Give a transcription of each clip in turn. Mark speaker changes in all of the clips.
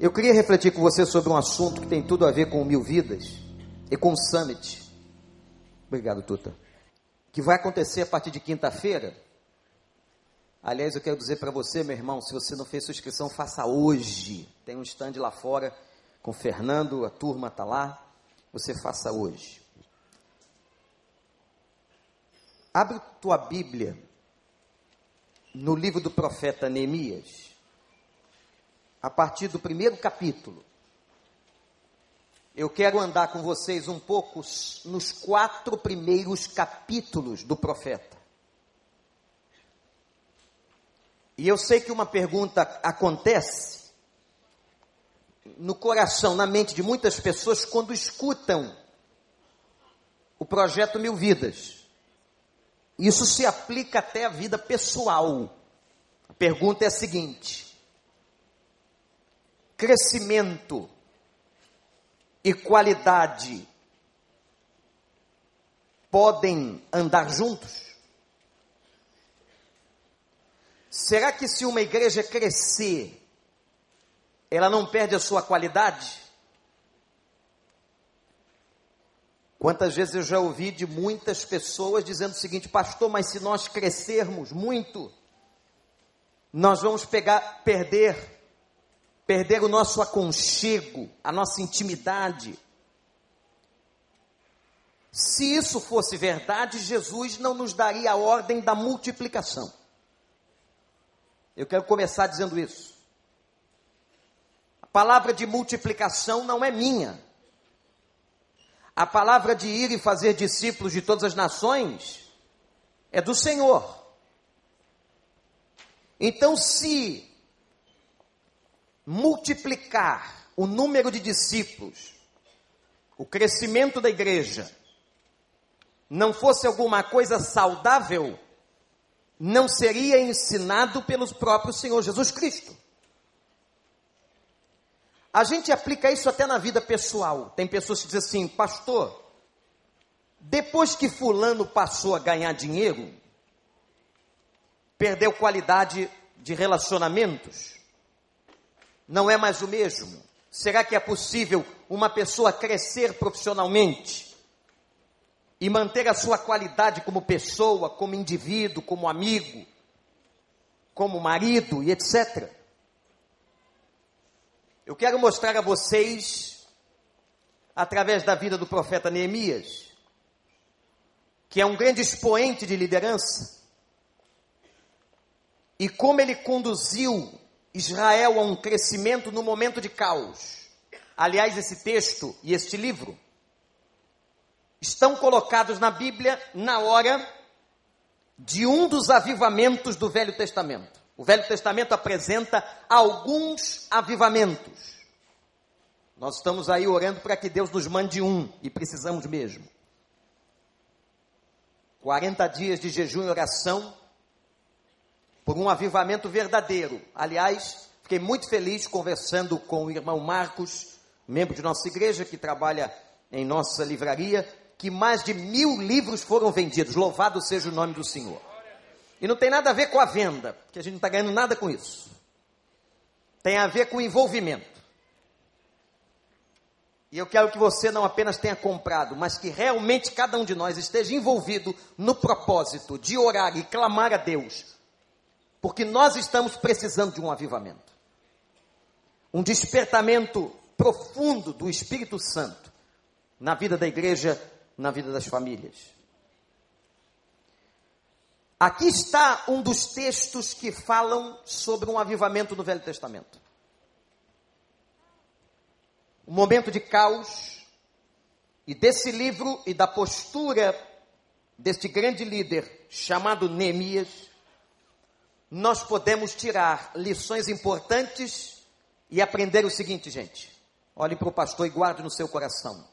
Speaker 1: Eu queria refletir com você sobre um assunto que tem tudo a ver com Mil Vidas e com o Summit. Obrigado, Tuta. Que vai acontecer a partir de quinta-feira. Aliás, eu quero dizer para você, meu irmão, se você não fez sua inscrição, faça hoje. Tem um stand lá fora com o Fernando, a turma está lá. Você faça hoje. Abre tua Bíblia no livro do profeta Neemias a partir do primeiro capítulo. Eu quero andar com vocês um pouco nos quatro primeiros capítulos do profeta. E eu sei que uma pergunta acontece no coração, na mente de muitas pessoas quando escutam o projeto Mil Vidas. Isso se aplica até à vida pessoal. A pergunta é a seguinte: crescimento e qualidade podem andar juntos? Será que se uma igreja crescer, ela não perde a sua qualidade? Quantas vezes eu já ouvi de muitas pessoas dizendo o seguinte, pastor, mas se nós crescermos muito, nós vamos pegar, perder perder o nosso aconchego, a nossa intimidade. Se isso fosse verdade, Jesus não nos daria a ordem da multiplicação. Eu quero começar dizendo isso. A palavra de multiplicação não é minha. A palavra de ir e fazer discípulos de todas as nações é do Senhor. Então, se multiplicar o número de discípulos, o crescimento da igreja, não fosse alguma coisa saudável, não seria ensinado pelos próprios Senhor Jesus Cristo. A gente aplica isso até na vida pessoal. Tem pessoas que dizem assim, pastor, depois que fulano passou a ganhar dinheiro, perdeu qualidade de relacionamentos, não é mais o mesmo? Será que é possível uma pessoa crescer profissionalmente e manter a sua qualidade como pessoa, como indivíduo, como amigo, como marido e etc? Eu quero mostrar a vocês, através da vida do profeta Neemias, que é um grande expoente de liderança, e como ele conduziu Israel a um crescimento no momento de caos. Aliás, esse texto e este livro estão colocados na Bíblia na hora de um dos avivamentos do Velho Testamento. O Velho Testamento apresenta alguns avivamentos. Nós estamos aí orando para que Deus nos mande um, e precisamos mesmo. 40 dias de jejum e oração por um avivamento verdadeiro. Aliás, fiquei muito feliz conversando com o irmão Marcos, membro de nossa igreja, que trabalha em nossa livraria, que mais de mil livros foram vendidos. Louvado seja o nome do Senhor. E não tem nada a ver com a venda, porque a gente não está ganhando nada com isso. Tem a ver com o envolvimento. E eu quero que você não apenas tenha comprado, mas que realmente cada um de nós esteja envolvido no propósito de orar e clamar a Deus porque nós estamos precisando de um avivamento. Um despertamento profundo do Espírito Santo na vida da igreja, na vida das famílias. Aqui está um dos textos que falam sobre um avivamento no Velho Testamento. Um momento de caos, e desse livro e da postura deste grande líder chamado Neemias, nós podemos tirar lições importantes e aprender o seguinte, gente. Olhe para o pastor e guarde no seu coração.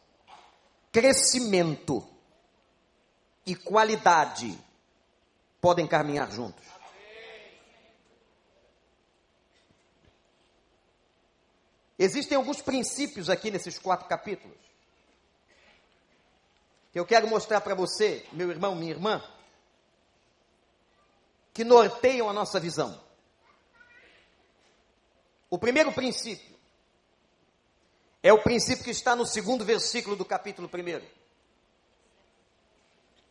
Speaker 1: Crescimento e qualidade podem caminhar juntos. Existem alguns princípios aqui nesses quatro capítulos que eu quero mostrar para você, meu irmão, minha irmã que norteiam a nossa visão. O primeiro princípio: É o princípio que está no segundo versículo do capítulo 1.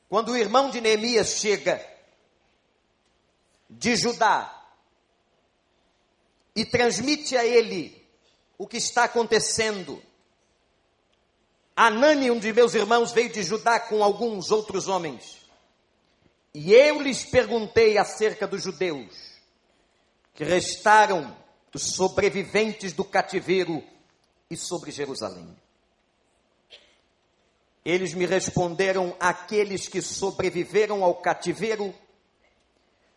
Speaker 1: Quando o irmão de Neemias chega de Judá e transmite a ele o que está acontecendo, Anani, um de meus irmãos, veio de Judá com alguns outros homens. E eu lhes perguntei acerca dos judeus que restaram os sobreviventes do cativeiro e sobre Jerusalém. Eles me responderam: aqueles que sobreviveram ao cativeiro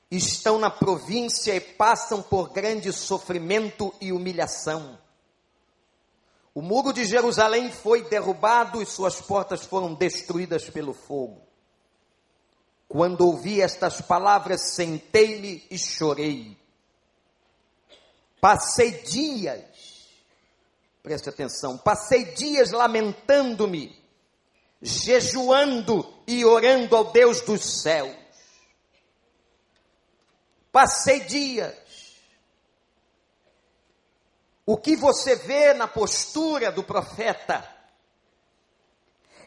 Speaker 1: estão na província e passam por grande sofrimento e humilhação. O muro de Jerusalém foi derrubado e suas portas foram destruídas pelo fogo. Quando ouvi estas palavras, sentei-me e chorei. Passei dias, preste atenção, passei dias lamentando-me, jejuando e orando ao Deus dos céus. Passei dias o que você vê na postura do profeta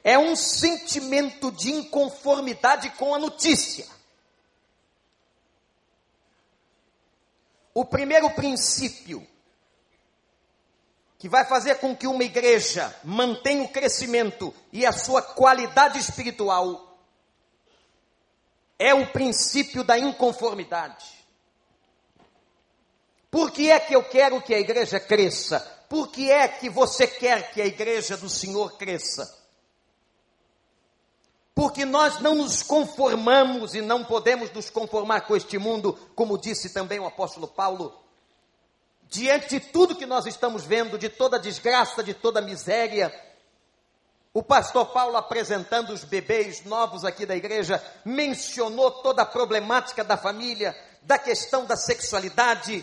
Speaker 1: é um sentimento de inconformidade com a notícia. O primeiro princípio que vai fazer com que uma igreja mantenha o crescimento e a sua qualidade espiritual é o princípio da inconformidade. Por que é que eu quero que a igreja cresça? Por que é que você quer que a igreja do Senhor cresça? Porque nós não nos conformamos e não podemos nos conformar com este mundo, como disse também o apóstolo Paulo. Diante de tudo que nós estamos vendo, de toda desgraça, de toda miséria, o pastor Paulo, apresentando os bebês novos aqui da igreja, mencionou toda a problemática da família, da questão da sexualidade,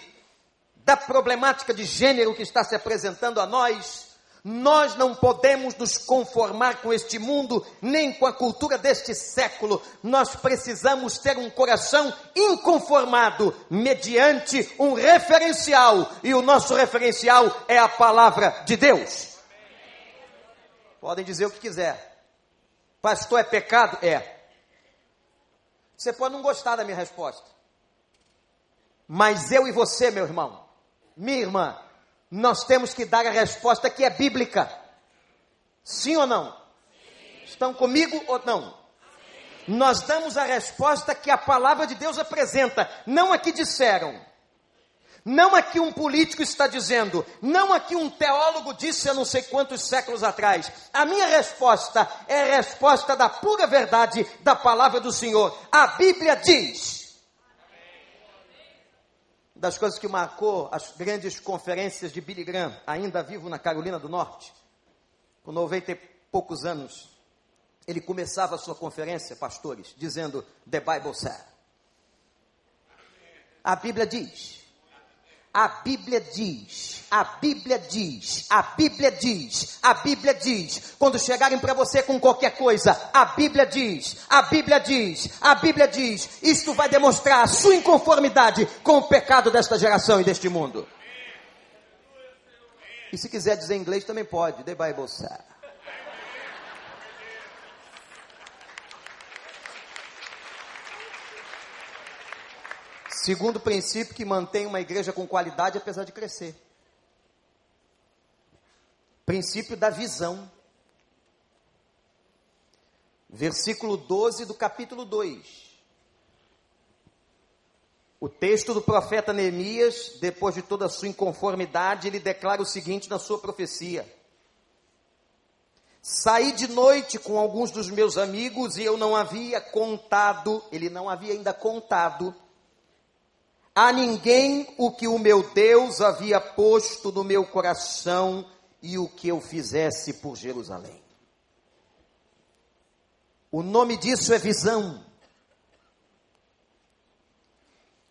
Speaker 1: da problemática de gênero que está se apresentando a nós, nós não podemos nos conformar com este mundo, nem com a cultura deste século. Nós precisamos ter um coração inconformado, mediante um referencial, e o nosso referencial é a palavra de Deus. Podem dizer o que quiser. Pastor, é pecado? É. Você pode não gostar da minha resposta. Mas eu e você, meu irmão, minha irmã, nós temos que dar a resposta que é bíblica. Sim ou não? Sim. Estão comigo ou não? Sim. Nós damos a resposta que a palavra de Deus apresenta, não a que disseram. Não a que um político está dizendo, não a que um teólogo disse há não sei quantos séculos atrás. A minha resposta é a resposta da pura verdade da palavra do Senhor. A Bíblia diz: das coisas que marcou as grandes conferências de Billy Graham, ainda vivo na Carolina do Norte, com 90 e poucos anos, ele começava a sua conferência, pastores, dizendo: The Bible said. A Bíblia diz. A Bíblia diz, a Bíblia diz, a Bíblia diz, a Bíblia diz. Quando chegarem para você com qualquer coisa, a Bíblia diz, a Bíblia diz, a Bíblia diz. Isto vai demonstrar a sua inconformidade com o pecado desta geração e deste mundo. E se quiser dizer em inglês também pode. The Bible says. Segundo princípio que mantém uma igreja com qualidade apesar de crescer. Princípio da visão. Versículo 12 do capítulo 2. O texto do profeta Neemias, depois de toda a sua inconformidade, ele declara o seguinte na sua profecia: Saí de noite com alguns dos meus amigos e eu não havia contado, ele não havia ainda contado a ninguém o que o meu Deus havia posto no meu coração e o que eu fizesse por Jerusalém. O nome disso é visão.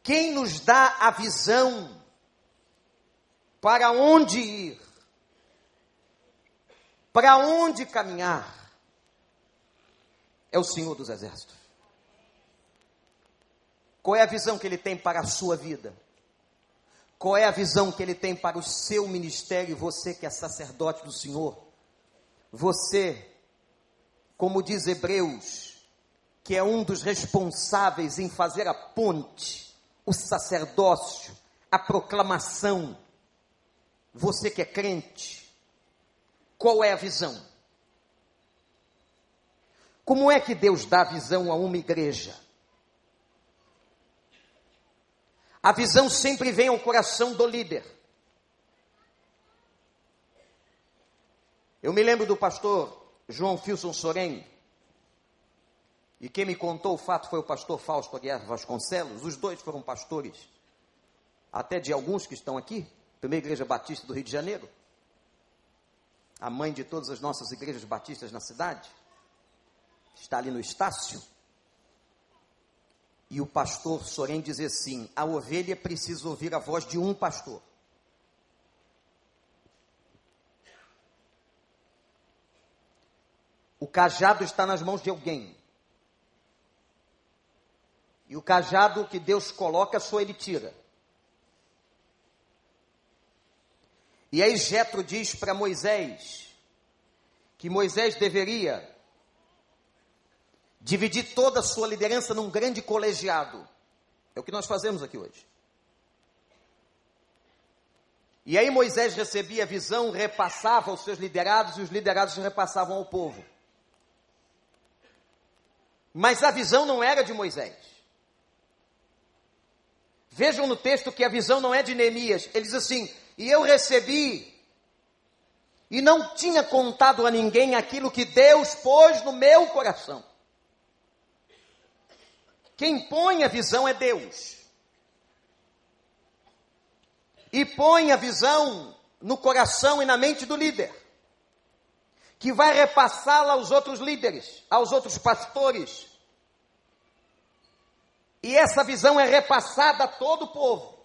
Speaker 1: Quem nos dá a visão para onde ir, para onde caminhar, é o Senhor dos Exércitos. Qual é a visão que ele tem para a sua vida? Qual é a visão que ele tem para o seu ministério, você que é sacerdote do Senhor? Você, como diz Hebreus, que é um dos responsáveis em fazer a ponte, o sacerdócio, a proclamação. Você que é crente, qual é a visão? Como é que Deus dá visão a uma igreja? A visão sempre vem ao coração do líder. Eu me lembro do pastor João Filson Sorém, e quem me contou o fato foi o pastor Fausto Aguiar Vasconcelos, os dois foram pastores, até de alguns que estão aqui, primeira igreja batista do Rio de Janeiro, a mãe de todas as nossas igrejas batistas na cidade, está ali no Estácio. E o pastor Sorém diz assim: a ovelha precisa ouvir a voz de um pastor. O cajado está nas mãos de alguém. E o cajado que Deus coloca, só ele tira. E aí Jetro diz para Moisés que Moisés deveria dividir toda a sua liderança num grande colegiado. É o que nós fazemos aqui hoje. E aí Moisés recebia a visão, repassava aos seus liderados e os liderados repassavam ao povo. Mas a visão não era de Moisés. Vejam no texto que a visão não é de Neemias. Ele diz assim: E eu recebi, e não tinha contado a ninguém aquilo que Deus pôs no meu coração. Quem põe a visão é Deus. E põe a visão no coração e na mente do líder, que vai repassá-la aos outros líderes, aos outros pastores. E essa visão é repassada a todo o povo.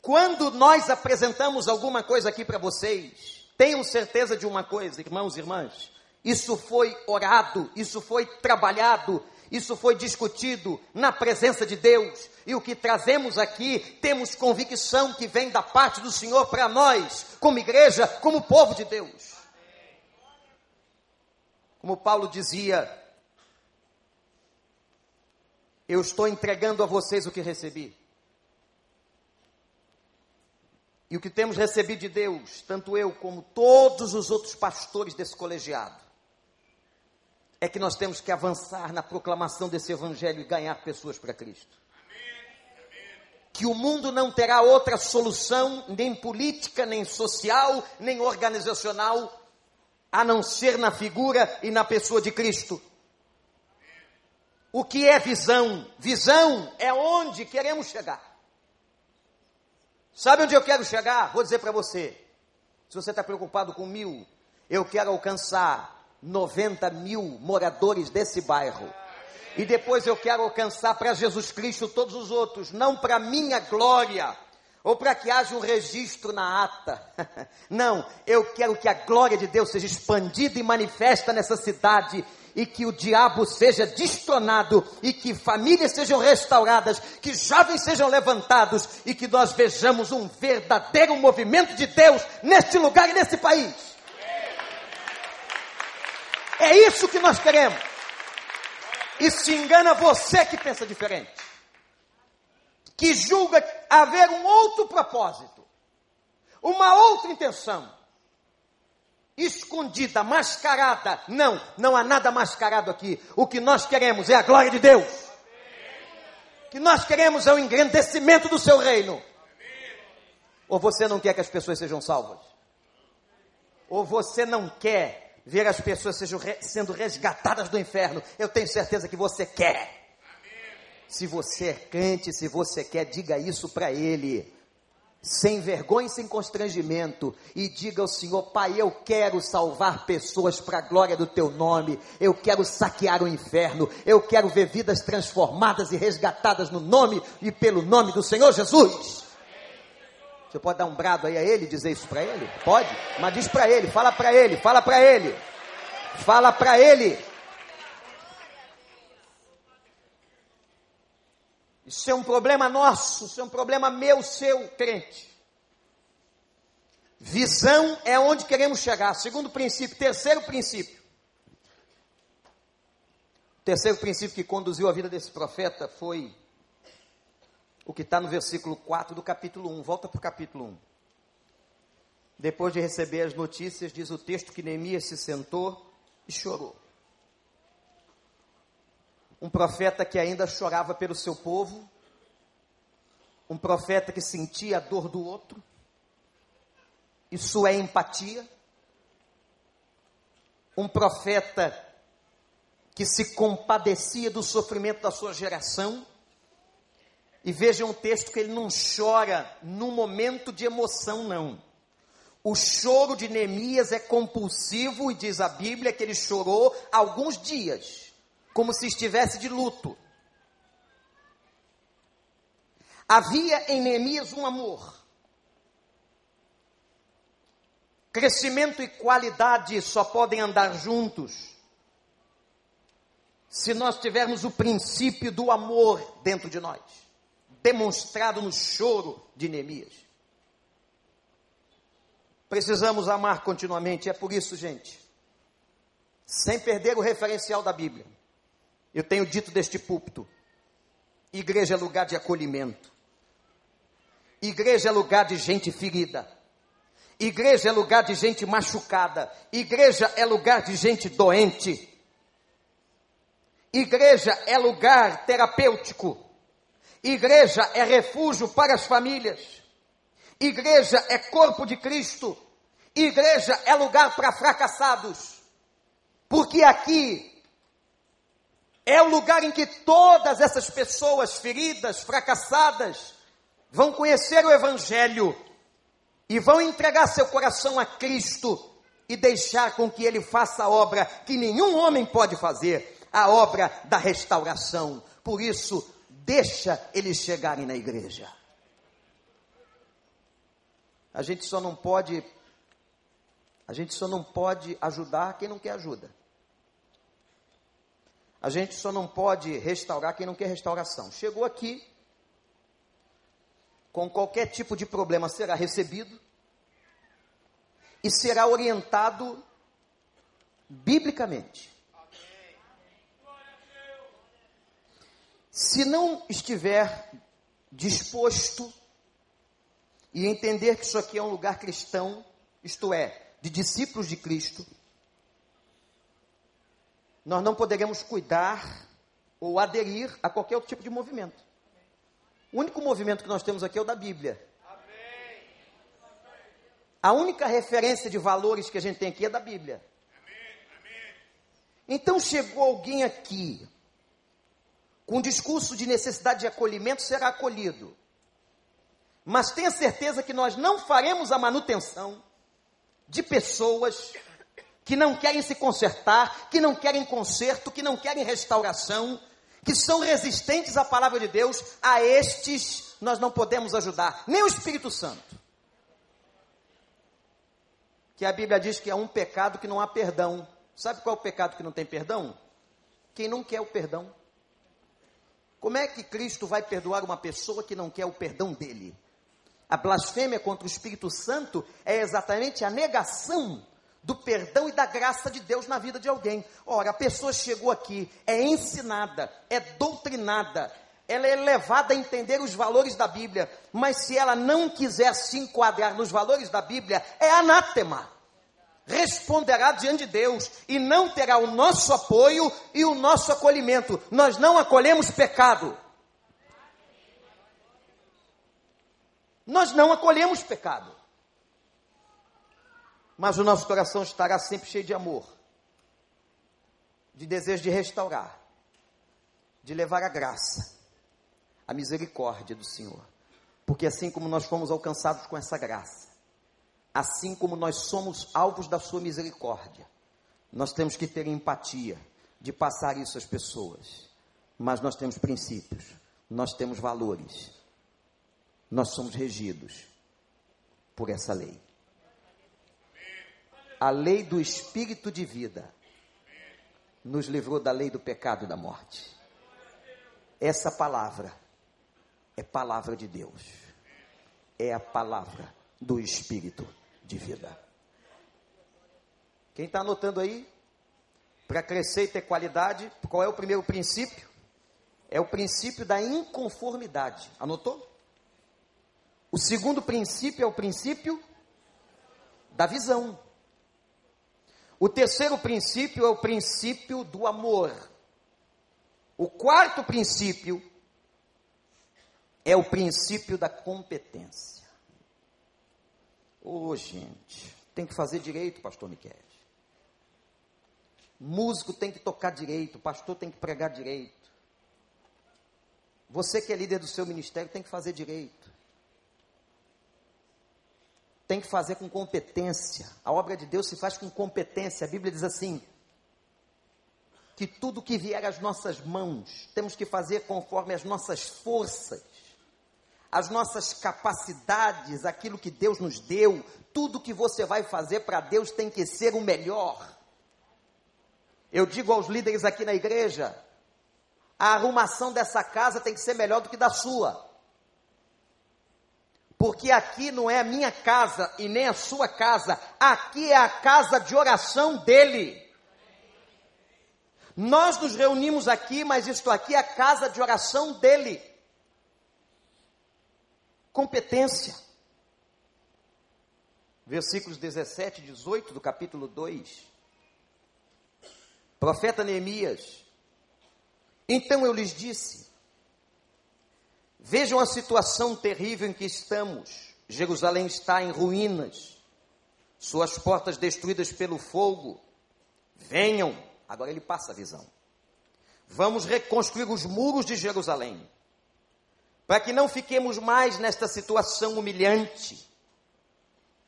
Speaker 1: Quando nós apresentamos alguma coisa aqui para vocês, tenham certeza de uma coisa, irmãos e irmãs: isso foi orado, isso foi trabalhado, isso foi discutido na presença de Deus. E o que trazemos aqui, temos convicção que vem da parte do Senhor para nós, como igreja, como povo de Deus. Como Paulo dizia, eu estou entregando a vocês o que recebi. E o que temos recebido de Deus, tanto eu como todos os outros pastores desse colegiado, é que nós temos que avançar na proclamação desse evangelho e ganhar pessoas para Cristo. Que o mundo não terá outra solução, nem política, nem social, nem organizacional, a não ser na figura e na pessoa de Cristo. O que é visão? Visão é onde queremos chegar. Sabe onde eu quero chegar? Vou dizer para você. Se você está preocupado com mil, eu quero alcançar 90 mil moradores desse bairro. E depois eu quero alcançar para Jesus Cristo todos os outros, não para minha glória, ou para que haja um registro na ata. Não, eu quero que a glória de Deus seja expandida e manifesta nessa cidade e que o diabo seja destronado e que famílias sejam restauradas, que jovens sejam levantados e que nós vejamos um verdadeiro movimento de Deus neste lugar e nesse país. É isso que nós queremos. E se engana você que pensa diferente. Que julga haver um outro propósito, uma outra intenção, escondida, mascarada. Não, não há nada mascarado aqui. O que nós queremos é a glória de Deus. O que nós queremos é o engrandecimento do seu reino. Ou você não quer que as pessoas sejam salvas? Ou você não quer ver as pessoas sendo resgatadas do inferno. Eu tenho certeza que você quer. Se você é crente, se você quer, diga isso para Ele. Sem vergonha e sem constrangimento, e diga ao Senhor: Pai, eu quero salvar pessoas para a glória do Teu nome, eu quero saquear o inferno, eu quero ver vidas transformadas e resgatadas no nome e pelo nome do Senhor Jesus. Você pode dar um brado aí a ele, dizer isso para ele? Pode? Mas diz para ele, fala para ele, fala para ele. Fala para ele. Isso é um problema nosso, isso é um problema meu, seu, crente. Visão é onde queremos chegar. Segundo princípio, terceiro princípio. O terceiro princípio que conduziu a vida desse profeta foi o que está no versículo 4 do capítulo 1. Volta para o capítulo 1. Depois de receber as notícias, diz o texto que Neemias se sentou e chorou. Um profeta que ainda chorava pelo seu povo, um profeta que sentia a dor do outro, isso é empatia. Um profeta que se compadecia do sofrimento da sua geração. E veja um texto que ele não chora num momento de emoção, não. O choro de Neemias é compulsivo e diz a Bíblia que ele chorou alguns dias, como se estivesse de luto. Havia em Neemias um amor. Crescimento e qualidade só podem andar juntos se nós tivermos o princípio do amor dentro de nós, demonstrado no choro de Neemias. Precisamos amar continuamente, é por isso, gente, sem perder o referencial da Bíblia. Eu tenho dito deste púlpito: igreja é lugar de acolhimento, igreja é lugar de gente ferida, igreja é lugar de gente machucada, igreja é lugar de gente doente. Igreja é lugar terapêutico. Igreja é refúgio para as famílias. Igreja é corpo de Cristo. Igreja é lugar para fracassados. Porque aqui é o lugar em que todas essas pessoas feridas, fracassadas, vão conhecer o Evangelho e vão entregar seu coração a Cristo e deixar com que Ele faça a obra que nenhum homem pode fazer a obra da restauração. Por isso, deixa eles chegarem na igreja. A gente só não pode a gente só não pode ajudar quem não quer ajuda. A gente só não pode restaurar quem não quer restauração. Chegou aqui, com qualquer tipo de problema será recebido e será orientado biblicamente. Se não estiver disposto e entender que isso aqui é um lugar cristão, isto é, de discípulos de Cristo, nós não poderemos cuidar ou aderir a qualquer outro tipo de movimento. O único movimento que nós temos aqui é o da Bíblia. A única referência de valores que a gente tem aqui é da Bíblia. Então chegou alguém aqui com discurso de necessidade de acolhimento, será acolhido. Mas tenha certeza que nós não faremos a manutenção de pessoas que não querem se consertar, que não querem conserto, que não querem restauração, que são resistentes à palavra de Deus, a estes nós não podemos ajudar, nem o Espírito Santo. Que a Bíblia diz que é um pecado que não há perdão. Sabe qual é o pecado que não tem perdão? Quem não quer o perdão. Como é que Cristo vai perdoar uma pessoa que não quer o perdão dele? A blasfêmia contra o Espírito Santo é exatamente a negação do perdão e da graça de Deus na vida de alguém. Ora, a pessoa chegou aqui, é ensinada, é doutrinada, ela é levada a entender os valores da Bíblia, mas se ela não quiser se enquadrar nos valores da Bíblia, é anátema responderá diante de Deus e não terá o nosso apoio e o nosso acolhimento. Nós não acolhemos pecado. Nós não acolhemos pecado. Mas o nosso coração estará sempre cheio de amor, de desejo de restaurar, de levar a graça, a misericórdia do Senhor. Porque assim como nós fomos alcançados com essa graça, assim como nós somos alvos da sua misericórdia, nós temos que ter empatia de passar isso às pessoas. Mas nós temos princípios, nós temos valores, nós somos regidos por essa lei. A lei do espírito de vida nos livrou da lei do pecado e da morte. Essa palavra é palavra de Deus. É a palavra do Espírito de vida. Quem está anotando aí? Para crescer e ter qualidade, qual é o primeiro princípio? É o princípio da inconformidade. Anotou? O segundo princípio é o princípio da visão. O terceiro princípio é o princípio do amor. O quarto princípio é o princípio da competência. Ô, oh, gente, tem que fazer direito, pastor Miquel. Músico tem que tocar direito, pastor tem que pregar direito. Você que é líder do seu ministério tem que fazer direito. Tem que fazer com competência. A obra de Deus se faz com competência. A Bíblia diz assim: que tudo que vier às nossas mãos, temos que fazer conforme as nossas forças, as nossas capacidades, aquilo que Deus nos deu, tudo que você vai fazer para Deus tem que ser o melhor. Eu digo aos líderes aqui na igreja: a arrumação dessa casa tem que ser melhor do que da sua. Porque aqui não é a minha casa e nem a sua casa, aqui é a casa de oração dele. Nós nos reunimos aqui, mas isto aqui é a casa de oração dele. Competência. Versículos 17 e 18 do capítulo 2. Profeta Neemias. Então eu lhes disse: Vejam a situação terrível em que estamos. Jerusalém está em ruínas, suas portas destruídas pelo fogo. Venham, agora ele passa a visão. Vamos reconstruir os muros de Jerusalém, para que não fiquemos mais nesta situação humilhante.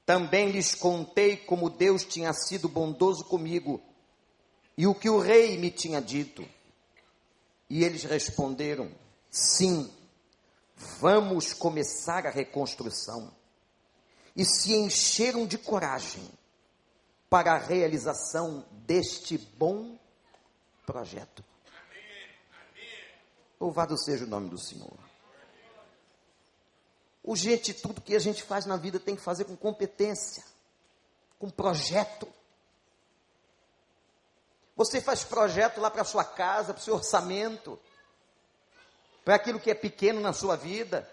Speaker 1: Também lhes contei como Deus tinha sido bondoso comigo e o que o rei me tinha dito. E eles responderam: sim, vamos começar a reconstrução. E se encheram de coragem para a realização deste bom projeto. Louvado seja o nome do Senhor. O gente, tudo que a gente faz na vida tem que fazer com competência, com projeto. Você faz projeto lá para sua casa, para o seu orçamento, para aquilo que é pequeno na sua vida.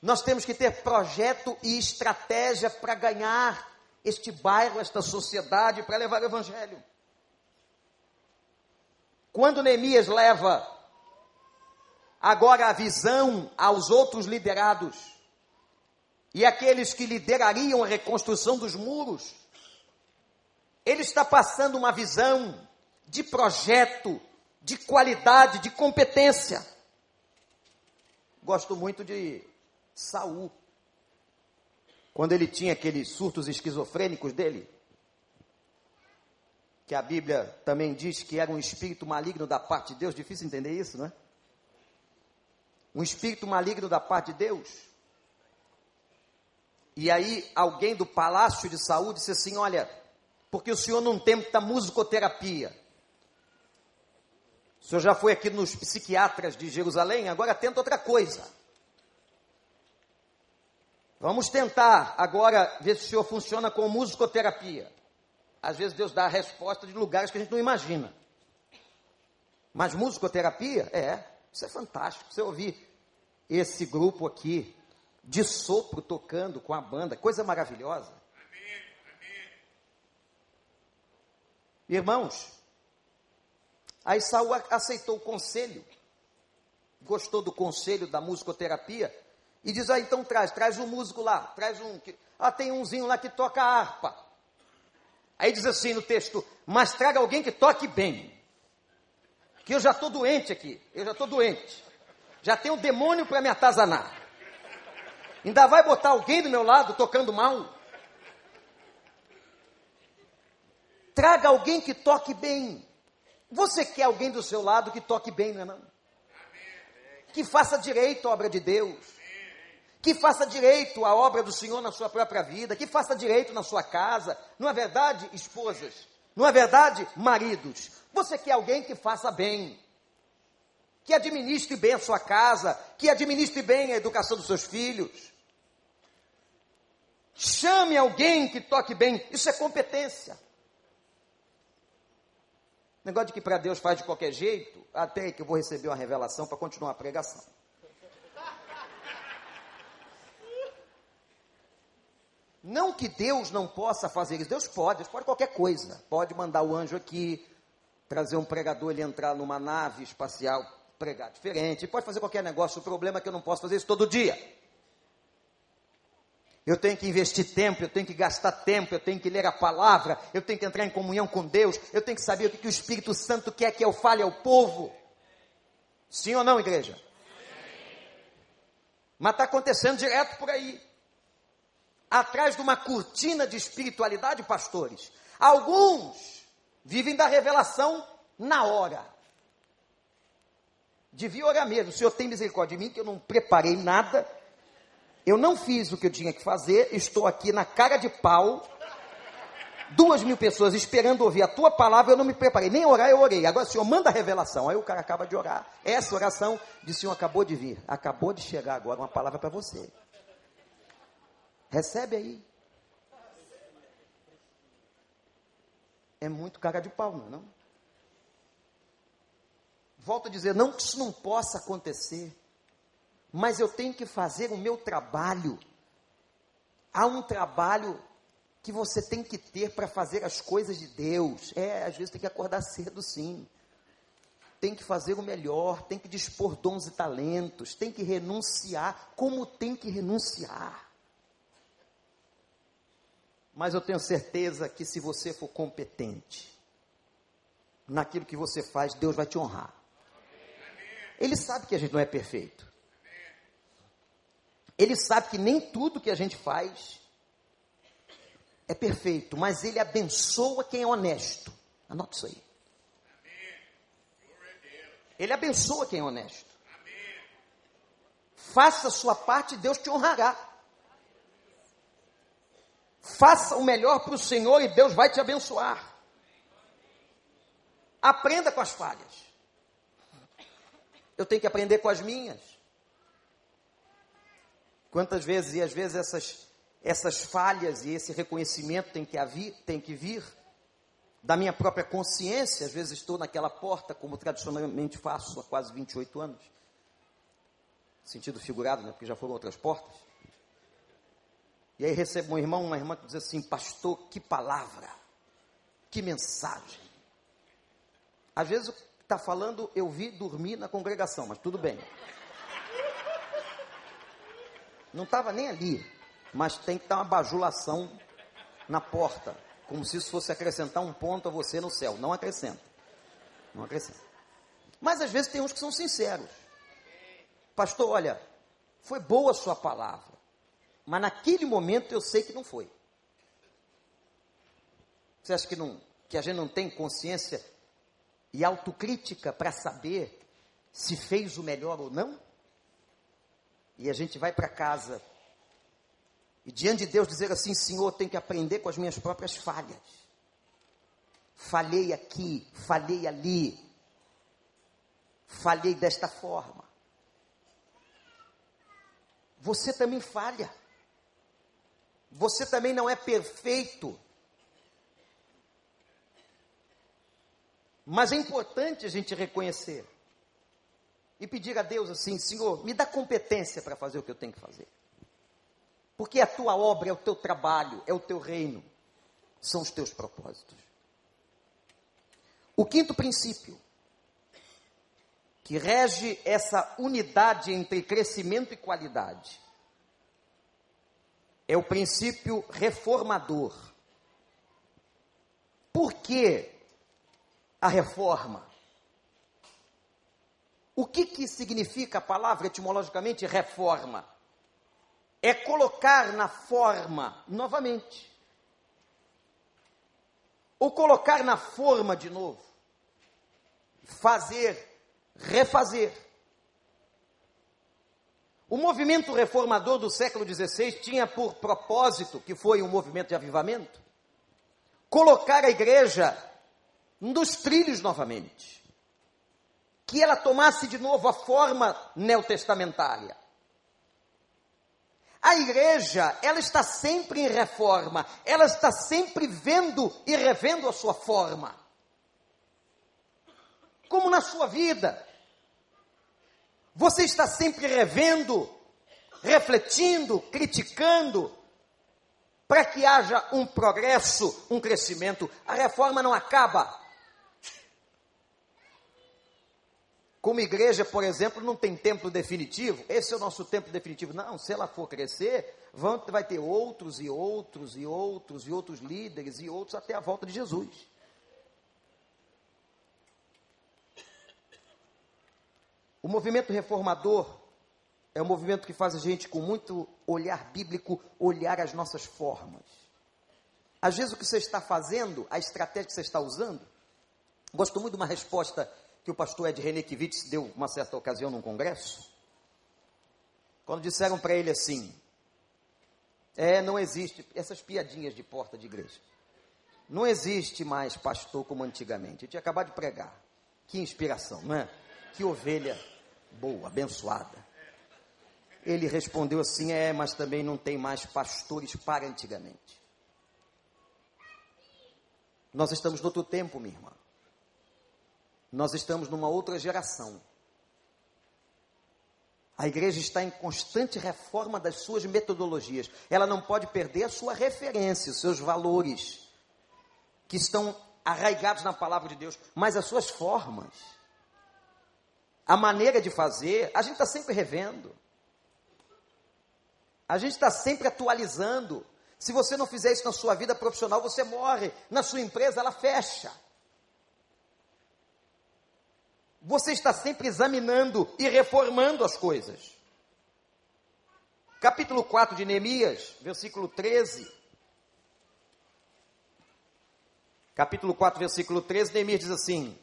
Speaker 1: Nós temos que ter projeto e estratégia para ganhar este bairro, esta sociedade, para levar o evangelho. Quando Neemias leva agora a visão aos outros liderados e aqueles que liderariam a reconstrução dos muros, ele está passando uma visão de projeto, de qualidade, de competência. Gosto muito de Saul. Quando ele tinha aqueles surtos esquizofrênicos dele, que a Bíblia também diz que era um espírito maligno da parte de Deus, difícil entender isso, não é? Um espírito maligno da parte de Deus. E aí alguém do palácio de Saúl disse assim: Olha, porque o senhor não tenta musicoterapia. O senhor já foi aqui nos psiquiatras de Jerusalém, agora tenta outra coisa. Vamos tentar agora ver se o senhor funciona com musicoterapia. Às vezes Deus dá a resposta de lugares que a gente não imagina. Mas musicoterapia, é, isso é fantástico. Você ouvir esse grupo aqui de sopro tocando com a banda, coisa maravilhosa. Irmãos, aí Saul aceitou o conselho, gostou do conselho da musicoterapia, e diz: Ah, então traz, traz um músico lá, traz um. Ah, tem umzinho lá que toca harpa. Aí diz assim no texto: Mas traga alguém que toque bem. Que eu já estou doente aqui, eu já estou doente. Já tenho um demônio para me atazanar. Ainda vai botar alguém do meu lado tocando mal? Traga alguém que toque bem. Você quer alguém do seu lado que toque bem, não é não? Que faça direito a obra de Deus. Que faça direito a obra do Senhor na sua própria vida. Que faça direito na sua casa. Não é verdade, esposas? Não é verdade, maridos? Você quer alguém que faça bem. que administre bem a sua casa, que administre bem a educação dos seus filhos. Chame alguém que toque bem, isso é competência. Negócio de que para Deus faz de qualquer jeito, até que eu vou receber uma revelação para continuar a pregação. Não que Deus não possa fazer isso, Deus pode, Deus pode qualquer coisa. Pode mandar o anjo aqui, trazer um pregador, ele entrar numa nave espacial, pregar diferente, pode fazer qualquer negócio. O problema é que eu não posso fazer isso todo dia. Eu tenho que investir tempo, eu tenho que gastar tempo, eu tenho que ler a palavra, eu tenho que entrar em comunhão com Deus, eu tenho que saber o que, que o Espírito Santo quer que eu fale ao povo. Sim ou não, igreja? Mas está acontecendo direto por aí. Atrás de uma cortina de espiritualidade, pastores. Alguns vivem da revelação na hora. Devia orar mesmo. O Senhor tem misericórdia de mim, que eu não preparei nada eu não fiz o que eu tinha que fazer, estou aqui na cara de pau, duas mil pessoas esperando ouvir a tua palavra, eu não me preparei, nem orar eu orei. Agora o Senhor manda a revelação, aí o cara acaba de orar. Essa oração de Senhor acabou de vir, acabou de chegar agora uma palavra para você. Recebe aí. É muito cara de pau, não é? Não? Volto a dizer, não que isso não possa acontecer mas eu tenho que fazer o meu trabalho. Há um trabalho que você tem que ter para fazer as coisas de Deus. É, às vezes tem que acordar cedo, sim. Tem que fazer o melhor, tem que dispor dons e talentos, tem que renunciar, como tem que renunciar. Mas eu tenho certeza que se você for competente naquilo que você faz, Deus vai te honrar. Ele sabe que a gente não é perfeito. Ele sabe que nem tudo que a gente faz é perfeito, mas ele abençoa quem é honesto. Anote isso aí. Ele abençoa quem é honesto. Faça a sua parte e Deus te honrará. Faça o melhor para o Senhor e Deus vai te abençoar. Aprenda com as falhas. Eu tenho que aprender com as minhas. Quantas vezes, e às vezes essas, essas falhas e esse reconhecimento tem que, haver, tem que vir da minha própria consciência, às vezes estou naquela porta, como tradicionalmente faço há quase 28 anos, sentido figurado, né, porque já foram outras portas, e aí recebo um irmão, uma irmã que diz assim, pastor, que palavra, que mensagem, às vezes está falando, eu vi dormir na congregação, mas tudo bem, não estava nem ali, mas tem que estar uma bajulação na porta, como se isso fosse acrescentar um ponto a você no céu. Não acrescenta. Não acrescenta. Mas às vezes tem uns que são sinceros. Pastor, olha, foi boa a sua palavra, mas naquele momento eu sei que não foi. Você acha que, não, que a gente não tem consciência e autocrítica para saber se fez o melhor ou não? e a gente vai para casa e diante de Deus dizer assim: Senhor, eu tenho que aprender com as minhas próprias falhas. Falhei aqui, falhei ali, falhei desta forma. Você também falha. Você também não é perfeito. Mas é importante a gente reconhecer e pedir a Deus assim: Senhor, me dá competência para fazer o que eu tenho que fazer. Porque a tua obra é o teu trabalho, é o teu reino, são os teus propósitos. O quinto princípio que rege essa unidade entre crescimento e qualidade é o princípio reformador. Por que a reforma? O que, que significa a palavra etimologicamente reforma? É colocar na forma novamente. Ou colocar na forma de novo. Fazer, refazer. O movimento reformador do século XVI tinha por propósito, que foi um movimento de avivamento, colocar a igreja nos trilhos novamente que ela tomasse de novo a forma neotestamentária. A igreja, ela está sempre em reforma, ela está sempre vendo e revendo a sua forma. Como na sua vida. Você está sempre revendo, refletindo, criticando, para que haja um progresso, um crescimento. A reforma não acaba. Como igreja, por exemplo, não tem templo definitivo, esse é o nosso templo definitivo. Não, se ela for crescer, vão, vai ter outros e outros e outros e outros líderes e outros até a volta de Jesus. O movimento reformador é um movimento que faz a gente, com muito olhar bíblico, olhar as nossas formas. Às vezes o que você está fazendo, a estratégia que você está usando, gosto muito de uma resposta que o pastor Ed Renekiewicz deu uma certa ocasião num congresso, quando disseram para ele assim: é, não existe, essas piadinhas de porta de igreja, não existe mais pastor como antigamente. Eu tinha acabado de pregar. Que inspiração, não é? Que ovelha boa, abençoada. Ele respondeu assim: é, mas também não tem mais pastores para antigamente. Nós estamos no outro tempo, minha irmã. Nós estamos numa outra geração. A igreja está em constante reforma das suas metodologias. Ela não pode perder a sua referência, os seus valores, que estão arraigados na palavra de Deus, mas as suas formas, a maneira de fazer, a gente está sempre revendo. A gente está sempre atualizando. Se você não fizer isso na sua vida profissional, você morre. Na sua empresa, ela fecha. Você está sempre examinando e reformando as coisas. Capítulo 4 de Neemias, versículo 13. Capítulo 4, versículo 13, Neemias diz assim: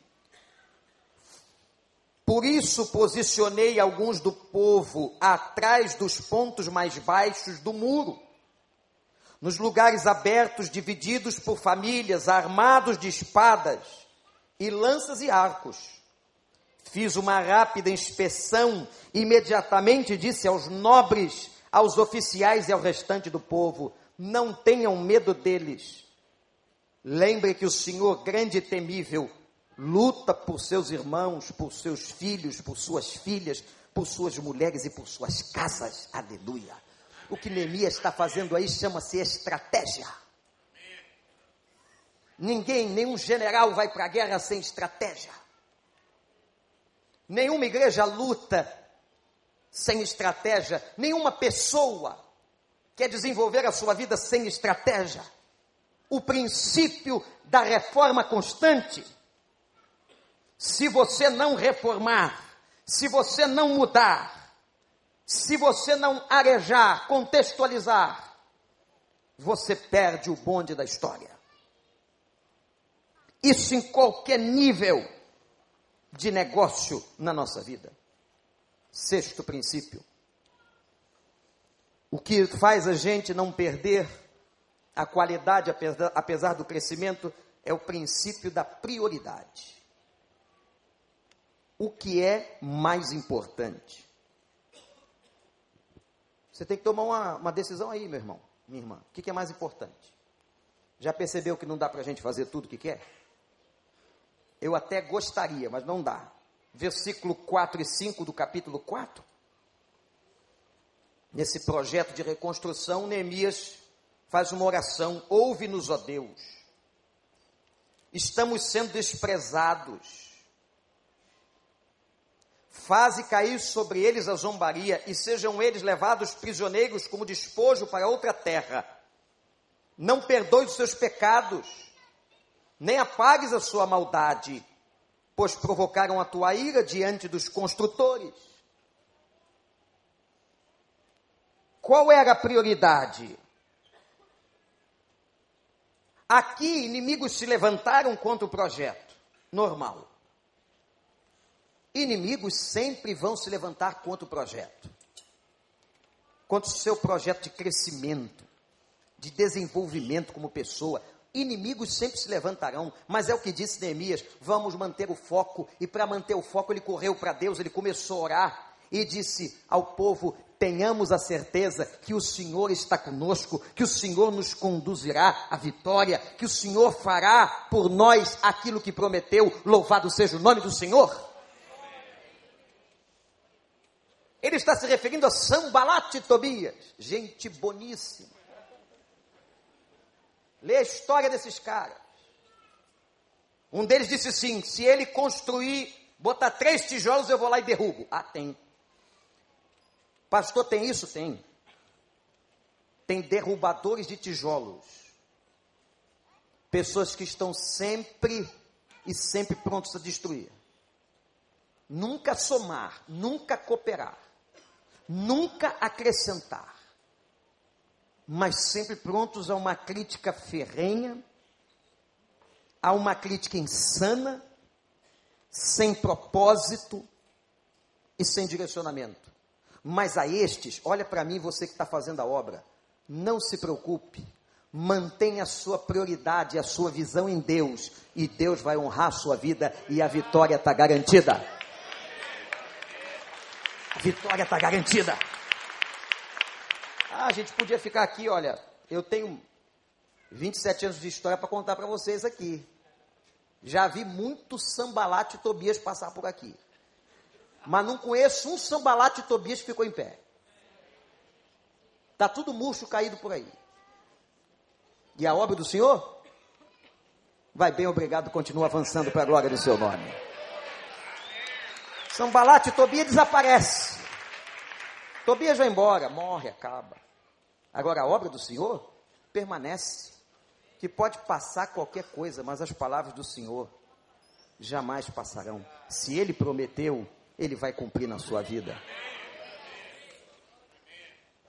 Speaker 1: Por isso posicionei alguns do povo atrás dos pontos mais baixos do muro, nos lugares abertos, divididos por famílias, armados de espadas e lanças e arcos Fiz uma rápida inspeção imediatamente disse aos nobres, aos oficiais e ao restante do povo: não tenham medo deles. Lembre que o Senhor, grande e temível, luta por seus irmãos, por seus filhos, por suas filhas, por suas mulheres e por suas casas. Aleluia. O que Neemias está fazendo aí chama-se estratégia. Ninguém, nenhum general vai para a guerra sem estratégia. Nenhuma igreja luta sem estratégia, nenhuma pessoa quer desenvolver a sua vida sem estratégia. O princípio da reforma constante. Se você não reformar, se você não mudar, se você não arejar, contextualizar, você perde o bonde da história. Isso em qualquer nível de negócio na nossa vida. Sexto princípio. O que faz a gente não perder a qualidade, apesar, do crescimento, é o princípio da prioridade. O que é mais importante? Você tem que tomar uma, uma decisão aí, meu irmão, minha irmã. O que, que é mais importante? Já percebeu que não dá para a gente fazer tudo o que quer? Eu até gostaria, mas não dá. Versículo 4 e 5 do capítulo 4. Nesse projeto de reconstrução, Neemias faz uma oração: Ouve-nos, ó Deus. Estamos sendo desprezados. Faze cair sobre eles a zombaria e sejam eles levados prisioneiros como despojo para outra terra. Não perdoe os seus pecados nem apagues a sua maldade, pois provocaram a tua ira diante dos construtores. Qual era a prioridade? Aqui, inimigos se levantaram contra o projeto. Normal. Inimigos sempre vão se levantar contra o projeto. Contra o seu projeto de crescimento, de desenvolvimento como pessoa Inimigos sempre se levantarão, mas é o que disse Neemias: vamos manter o foco. E para manter o foco, ele correu para Deus, ele começou a orar e disse ao povo: tenhamos a certeza que o Senhor está conosco, que o Senhor nos conduzirá à vitória, que o Senhor fará por nós aquilo que prometeu. Louvado seja o nome do Senhor. Ele está se referindo a Sambalat e Tobias, gente boníssima. Lê a história desses caras. Um deles disse assim: se ele construir, botar três tijolos, eu vou lá e derrubo. Ah, tem. Pastor, tem isso? Tem. Tem derrubadores de tijolos. Pessoas que estão sempre e sempre prontos a destruir. Nunca somar, nunca cooperar, nunca acrescentar, mas sempre prontos a uma crítica ferrenha, a uma crítica insana, sem propósito e sem direcionamento. Mas a estes, olha para mim, você que está fazendo a obra, não se preocupe, mantenha a sua prioridade, a sua visão em Deus, e Deus vai honrar a sua vida e a vitória está garantida. Vitória está garantida. Ah, a gente podia ficar aqui, olha, eu tenho 27 anos de história para contar para vocês aqui. Já vi muito sambalate Tobias passar por aqui mas não conheço um sambalate Tobias que ficou em pé. Está tudo murcho caído por aí. E a obra do Senhor? Vai bem, obrigado, continua avançando para a glória do seu nome. Sambalate Tobias desaparece. Tobias vai embora, morre, acaba. Agora a obra do Senhor permanece. Que pode passar qualquer coisa, mas as palavras do Senhor jamais passarão. Se ele prometeu, ele vai cumprir na sua vida.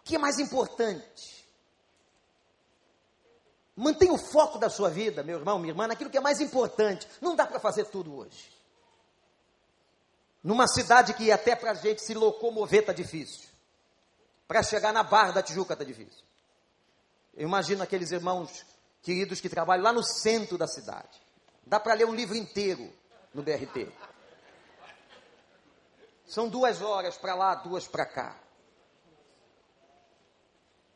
Speaker 1: O que é mais importante? Mantenha o foco da sua vida, meu irmão, minha irmã, naquilo que é mais importante. Não dá para fazer tudo hoje. Numa cidade que até para a gente se locomover está difícil. Para chegar na Barra da Tijuca está difícil. Eu imagino aqueles irmãos queridos que trabalham lá no centro da cidade. Dá para ler um livro inteiro no BRT. São duas horas para lá, duas para cá.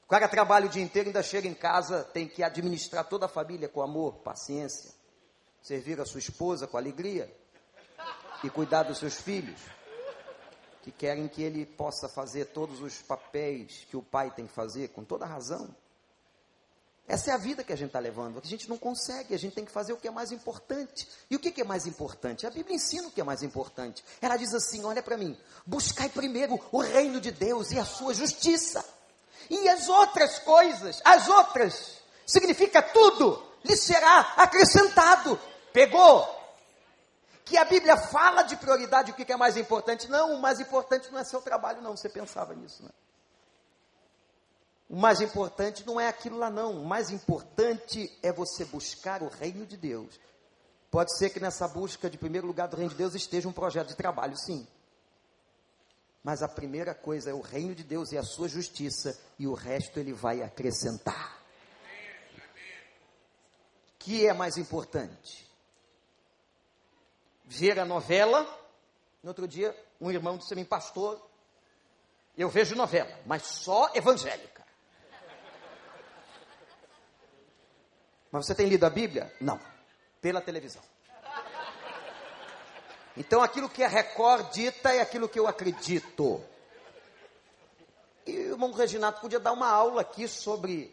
Speaker 1: O cara trabalha o dia inteiro, ainda chega em casa, tem que administrar toda a família com amor, paciência, servir a sua esposa com alegria e cuidar dos seus filhos, que querem que ele possa fazer todos os papéis que o pai tem que fazer, com toda razão. Essa é a vida que a gente está levando. A gente não consegue, a gente tem que fazer o que é mais importante. E o que, que é mais importante? A Bíblia ensina o que é mais importante. Ela diz assim: olha para mim, buscai primeiro o reino de Deus e a sua justiça. E as outras coisas, as outras, significa tudo, lhe será acrescentado. Pegou? Que a Bíblia fala de prioridade, o que, é mais importante? Não, o mais importante não é seu trabalho, não. Você pensava nisso, né? O mais importante não é aquilo lá, não. O mais importante é você buscar o reino de Deus. Pode ser que nessa busca de primeiro lugar do reino de Deus esteja um projeto de trabalho, sim. Mas a primeira coisa é o reino de Deus e a sua justiça, e o resto ele vai acrescentar. O que é mais importante? Ver a novela. No outro dia, um irmão disse a mim, pastor, eu vejo novela, mas só evangélica. Mas você tem lido a Bíblia? Não. Pela televisão. Então aquilo que a Record dita é aquilo que eu acredito. E o irmão Reginato podia dar uma aula aqui sobre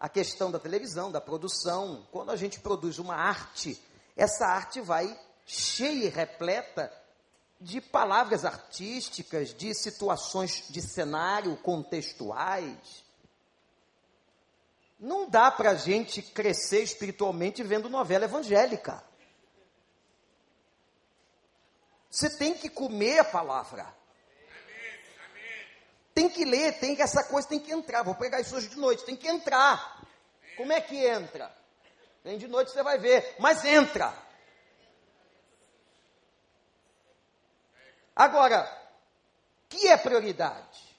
Speaker 1: a questão da televisão, da produção. Quando a gente produz uma arte, essa arte vai cheia e repleta de palavras artísticas, de situações de cenário contextuais. Não dá para a gente crescer espiritualmente vendo novela evangélica. Você tem que comer a palavra. Tem que ler, tem que essa coisa tem que entrar. Vou pregar isso hoje de noite, tem que entrar. Como é que entra? Vem de noite você vai ver, mas entra. Agora, que é prioridade?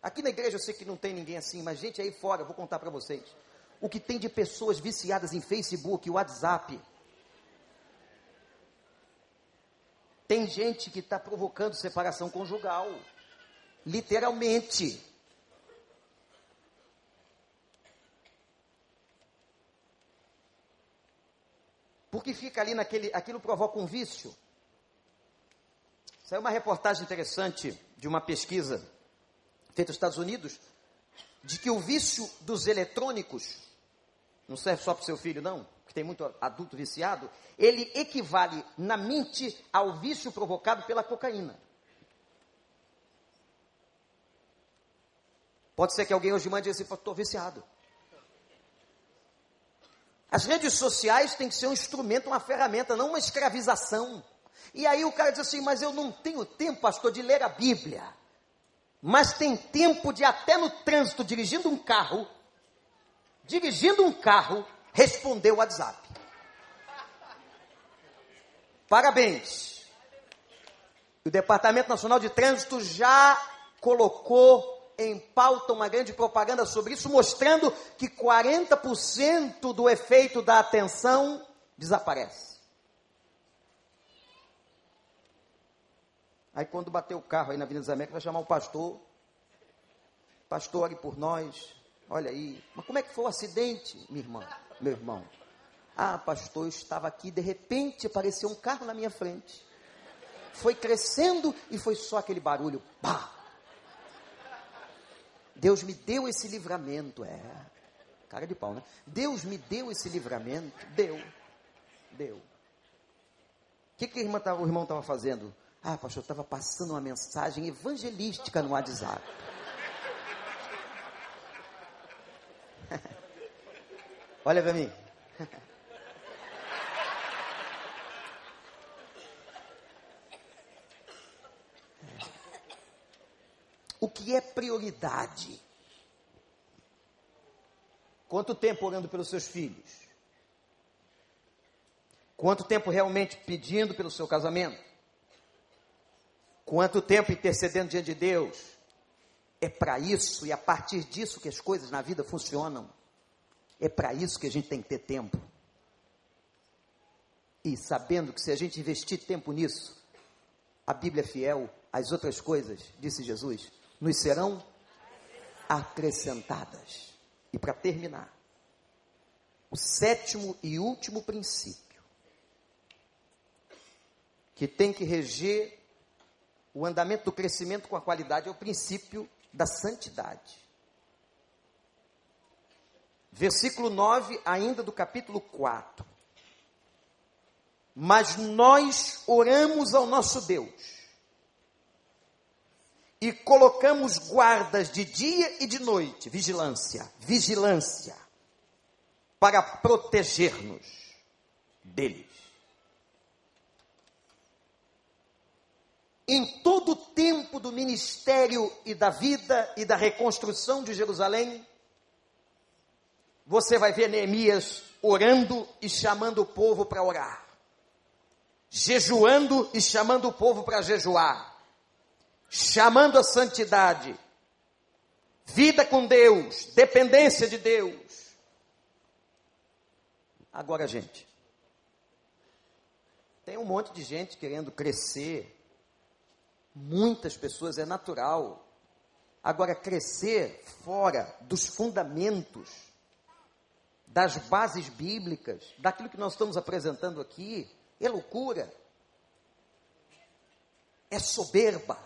Speaker 1: Aqui na igreja eu sei que não tem ninguém assim, mas gente aí fora, eu vou contar para vocês. o que tem de pessoas viciadas em Facebook, WhatsApp. Tem gente que está provocando separação conjugal. Literalmente. Porque fica ali naquele. Aquilo provoca um vício. Saiu uma reportagem interessante de uma pesquisa feita nos Estados Unidos, de que o vício dos eletrônicos, não serve só para o seu filho, não, que tem muito adulto viciado, ele equivale na mente ao vício provocado pela cocaína. Pode ser que alguém hoje mande assim, estou viciado. As redes sociais têm que ser um instrumento, uma ferramenta, não uma escravização. E aí o cara diz assim, mas eu não tenho tempo, pastor, de ler a Bíblia. Mas tem tempo de até no trânsito, dirigindo um carro, dirigindo um carro, responder o WhatsApp. Parabéns. O Departamento Nacional de Trânsito já colocou em pauta uma grande propaganda sobre isso, mostrando que 40% do efeito da atenção desaparece. Aí quando bater o carro aí na Avenida das Américas, vai chamar o pastor. Pastor, ore por nós. Olha aí. Mas como é que foi o acidente, minha irmã, meu irmão? Ah, pastor, eu estava aqui, de repente apareceu um carro na minha frente. Foi crescendo e foi só aquele barulho. Pá! Deus me deu esse livramento, é. Cara de pau, né? Deus me deu esse livramento. Deu. Deu. O que, que irmã tava, o irmão estava fazendo? Ah, pastor, estava passando uma mensagem evangelística no WhatsApp. Olha para mim. o que é prioridade. Quanto tempo orando pelos seus filhos? Quanto tempo realmente pedindo pelo seu casamento? Quanto tempo intercedendo diante de Deus? É para isso e a partir disso que as coisas na vida funcionam. É para isso que a gente tem que ter tempo. E sabendo que se a gente investir tempo nisso, a Bíblia é fiel, as outras coisas, disse Jesus, nos serão acrescentadas. E para terminar, o sétimo e último princípio que tem que reger o andamento do crescimento com a qualidade é o princípio da santidade. Versículo 9, ainda do capítulo 4. Mas nós oramos ao nosso Deus e colocamos guardas de dia e de noite, vigilância, vigilância, para proteger-nos deles. Em todo o tempo do ministério e da vida e da reconstrução de Jerusalém, você vai ver Neemias orando e chamando o povo para orar, jejuando e chamando o povo para jejuar. Chamando a santidade, vida com Deus, dependência de Deus. Agora, gente, tem um monte de gente querendo crescer, muitas pessoas, é natural. Agora, crescer fora dos fundamentos, das bases bíblicas, daquilo que nós estamos apresentando aqui, é loucura, é soberba.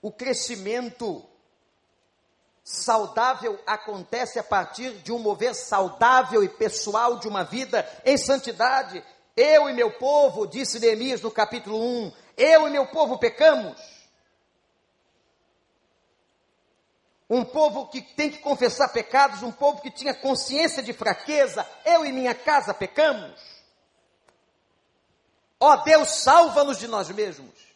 Speaker 1: O crescimento saudável acontece a partir de um mover saudável e pessoal de uma vida em santidade. Eu e meu povo, disse Neemias no capítulo 1, eu e meu povo pecamos. Um povo que tem que confessar pecados, um povo que tinha consciência de fraqueza, eu e minha casa pecamos. Ó oh, Deus, salva-nos de nós mesmos.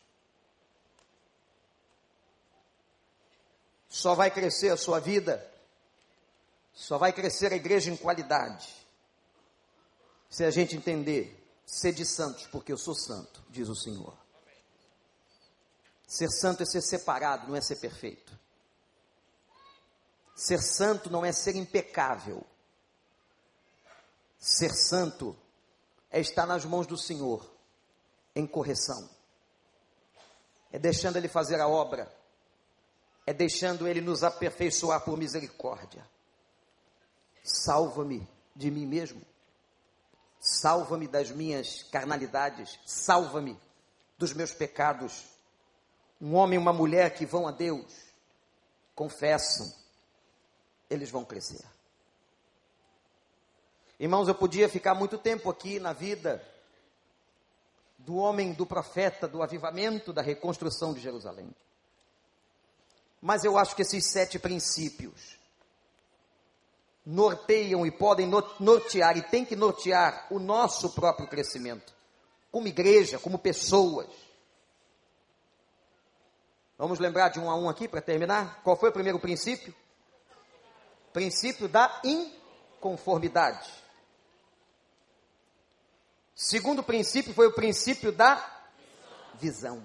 Speaker 1: só vai crescer a sua vida, só vai crescer a igreja em qualidade, se a gente entender, ser de santos, porque eu sou santo, diz o Senhor. Ser santo é ser separado, não é ser perfeito. Ser santo não é ser impecável. Ser santo é estar nas mãos do Senhor em correção. É deixando Ele fazer a obra. É deixando Ele nos aperfeiçoar por misericórdia. Salva-me de mim mesmo. Salva-me das minhas carnalidades. Salva-me dos meus pecados. Um homem e uma mulher que vão a Deus, confessam, eles vão crescer. Irmãos, eu podia ficar muito tempo aqui na vida do homem, do profeta, do avivamento, da reconstrução de Jerusalém. Mas eu acho que esses sete princípios norteiam e podem nortear, e tem que nortear o nosso próprio crescimento, como igreja, como pessoas. Vamos lembrar de um a um aqui para terminar? Qual foi o primeiro princípio? Princípio da inconformidade. Segundo princípio foi o princípio da visão.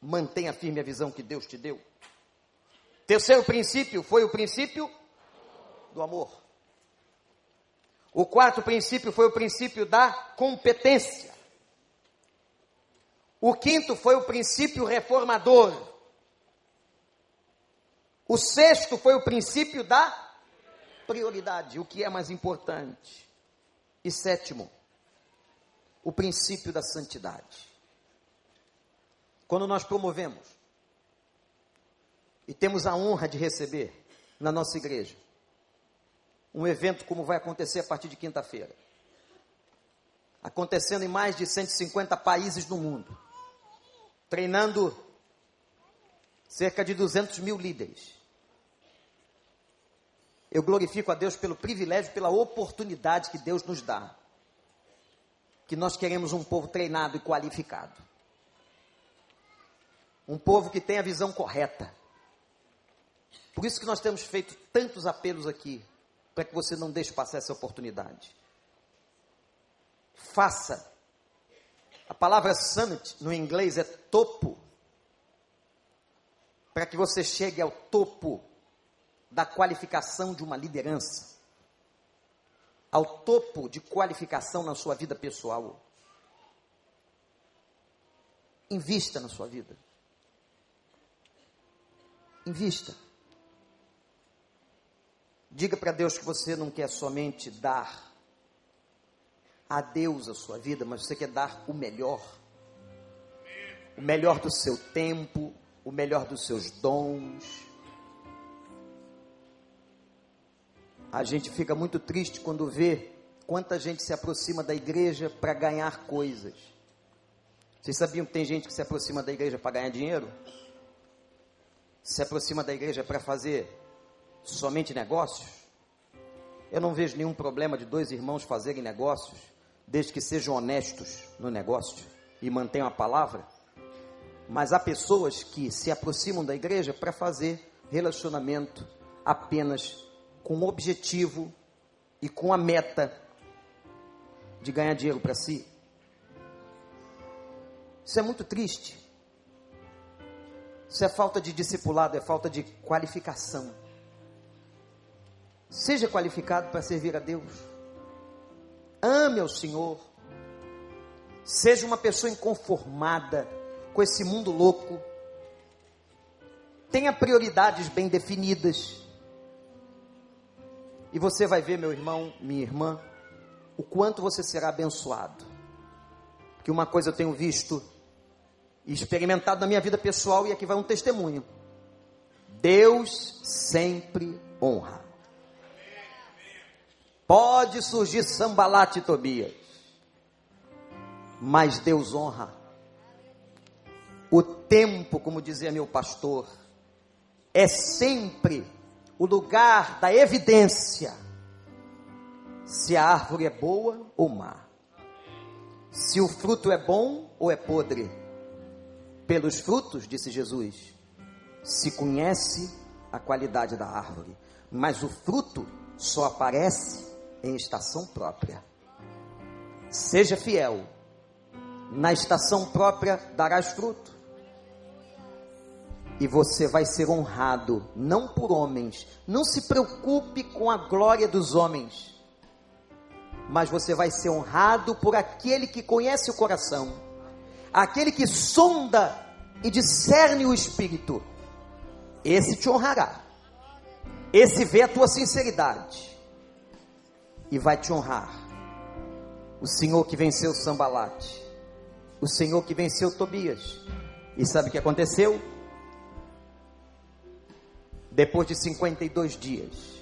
Speaker 1: Mantenha firme a visão que Deus te deu. Terceiro princípio foi o princípio do amor. O quarto princípio foi o princípio da competência. O quinto foi o princípio reformador. O sexto foi o princípio da prioridade, o que é mais importante. E sétimo, o princípio da santidade. Quando nós promovemos e temos a honra de receber na nossa igreja um evento como vai acontecer a partir de quinta-feira, acontecendo em mais de 150 países no mundo, treinando cerca de 200 mil líderes. Eu glorifico a Deus pelo privilégio, pela oportunidade que Deus nos dá. Que nós queremos um povo treinado e qualificado. Um povo que tem a visão correta. Por isso que nós temos feito tantos apelos aqui, para que você não deixe passar essa oportunidade. Faça. A palavra summit no inglês é topo. Para que você chegue ao topo da qualificação de uma liderança, ao topo de qualificação na sua vida pessoal. Invista na sua vida. Invista. Diga para Deus que você não quer somente dar a Deus a sua vida, mas você quer dar o melhor. O melhor do seu tempo, o melhor dos seus dons, A gente fica muito triste quando vê quanta gente se aproxima da igreja para ganhar coisas. Vocês sabiam que tem gente que se aproxima da igreja para ganhar dinheiro? Se aproxima da igreja para fazer somente negócios? Eu não vejo nenhum problema de dois irmãos fazerem negócios, desde que sejam honestos no negócio e mantenham a palavra. Mas há pessoas que se aproximam da igreja para fazer relacionamento apenas com o objetivo e com a meta de ganhar dinheiro para si. Isso é muito triste. Isso é falta de discipulado, é falta de qualificação. Seja qualificado para servir a Deus. Ame ao Senhor. Seja uma pessoa inconformada com esse mundo louco. Tenha prioridades bem definidas. E você vai ver, meu irmão, minha irmã, o quanto você será abençoado. Que uma coisa eu tenho visto e experimentado na minha vida pessoal, e aqui vai um testemunho. Deus sempre honra. Pode surgir sambalate Tobias, mas Deus honra. O tempo, como dizia meu pastor, é sempre o lugar da evidência se a árvore é boa ou má, se o fruto é bom ou é podre. Pelos frutos, disse Jesus, se conhece a qualidade da árvore, mas o fruto só aparece em estação própria. Seja fiel, na estação própria darás fruto. E você vai ser honrado, não por homens. Não se preocupe com a glória dos homens. Mas você vai ser honrado por aquele que conhece o coração, aquele que sonda e discerne o espírito. Esse te honrará. Esse vê a tua sinceridade e vai te honrar. O Senhor que venceu Sambalate, o Senhor que venceu Tobias. E sabe o que aconteceu? Depois de 52 dias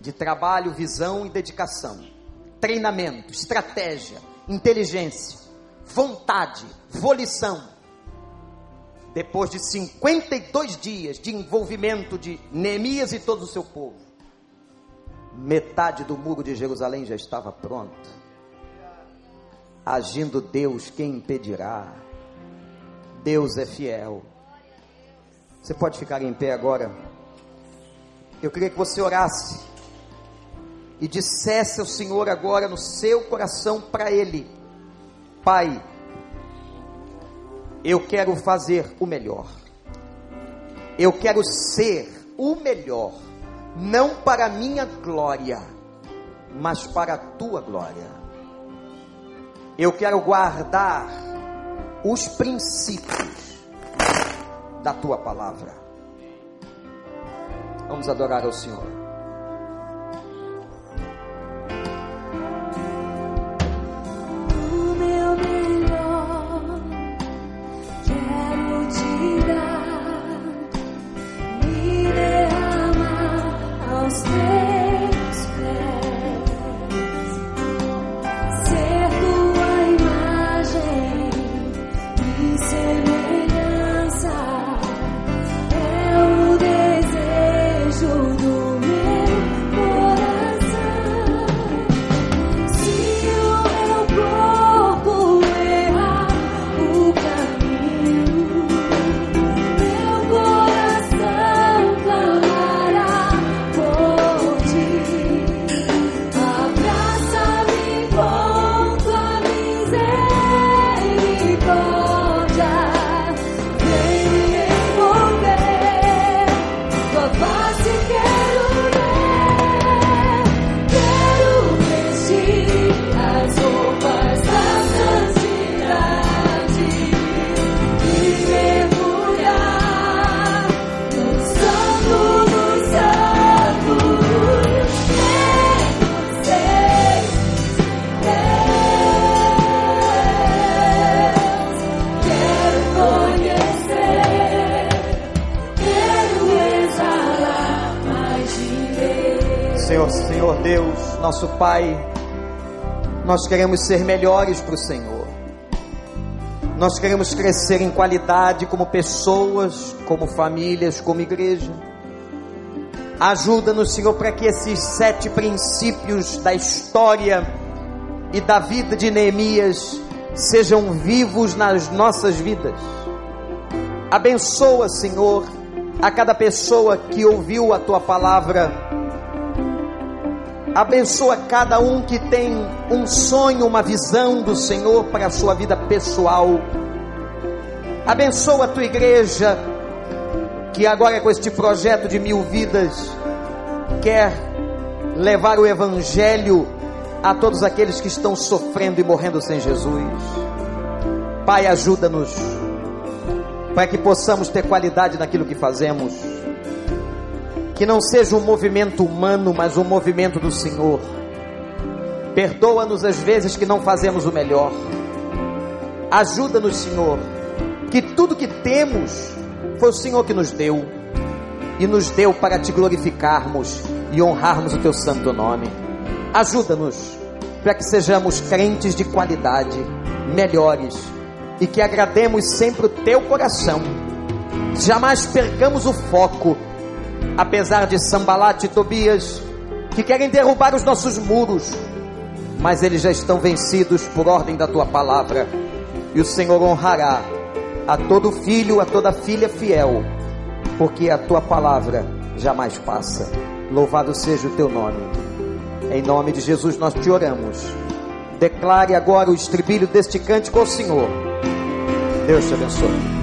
Speaker 1: de trabalho, visão e dedicação, treinamento, estratégia, inteligência, vontade, volição, depois de 52 dias de envolvimento de Neemias e todo o seu povo, metade do muro de Jerusalém já estava pronto. Agindo Deus, quem impedirá? Deus é fiel. Você pode ficar em pé agora. Eu queria que você orasse e dissesse ao Senhor agora no seu coração para Ele: Pai, eu quero fazer o melhor. Eu quero ser o melhor, não para minha glória, mas para a tua glória. Eu quero guardar os princípios da tua palavra. Vamos adorar ao Senhor. Nosso Pai, nós queremos ser melhores para o Senhor. Nós queremos crescer em qualidade como pessoas, como famílias, como igreja. Ajuda-nos, Senhor, para que esses sete princípios da história e da vida de Neemias sejam vivos nas nossas vidas. Abençoa, Senhor, a cada pessoa que ouviu a tua palavra Abençoa cada um que tem um sonho, uma visão do Senhor para a sua vida pessoal. Abençoa a tua igreja, que agora com este projeto de mil vidas, quer levar o Evangelho a todos aqueles que estão sofrendo e morrendo sem Jesus. Pai, ajuda-nos, para que possamos ter qualidade naquilo que fazemos que não seja um movimento humano, mas um movimento do Senhor. Perdoa-nos as vezes que não fazemos o melhor. Ajuda-nos, Senhor, que tudo que temos foi o Senhor que nos deu e nos deu para te glorificarmos e honrarmos o teu santo nome. Ajuda-nos para que sejamos crentes de qualidade, melhores e que agrademos sempre o teu coração. Jamais percamos o foco apesar de Sambalat e Tobias, que querem derrubar os nossos muros, mas eles já estão vencidos por ordem da tua palavra, e o Senhor honrará a todo filho, a toda filha fiel, porque a tua palavra jamais passa. Louvado seja o teu nome. Em nome de Jesus nós te oramos. Declare agora o estribilho deste cântico ao Senhor. Deus te abençoe.